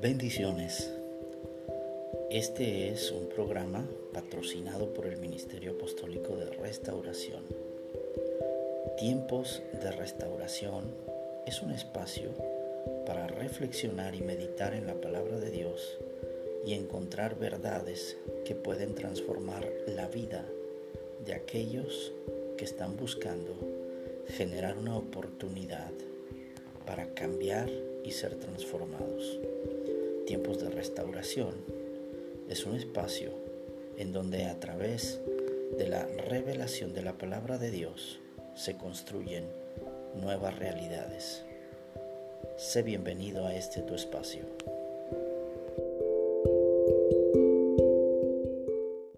Bendiciones. Este es un programa patrocinado por el Ministerio Apostólico de Restauración. Tiempos de Restauración es un espacio para reflexionar y meditar en la palabra de Dios y encontrar verdades que pueden transformar la vida de aquellos que están buscando generar una oportunidad para cambiar y ser transformados. Tiempos de restauración es un espacio en donde a través de la revelación de la palabra de Dios se construyen nuevas realidades. Sé bienvenido a este tu espacio.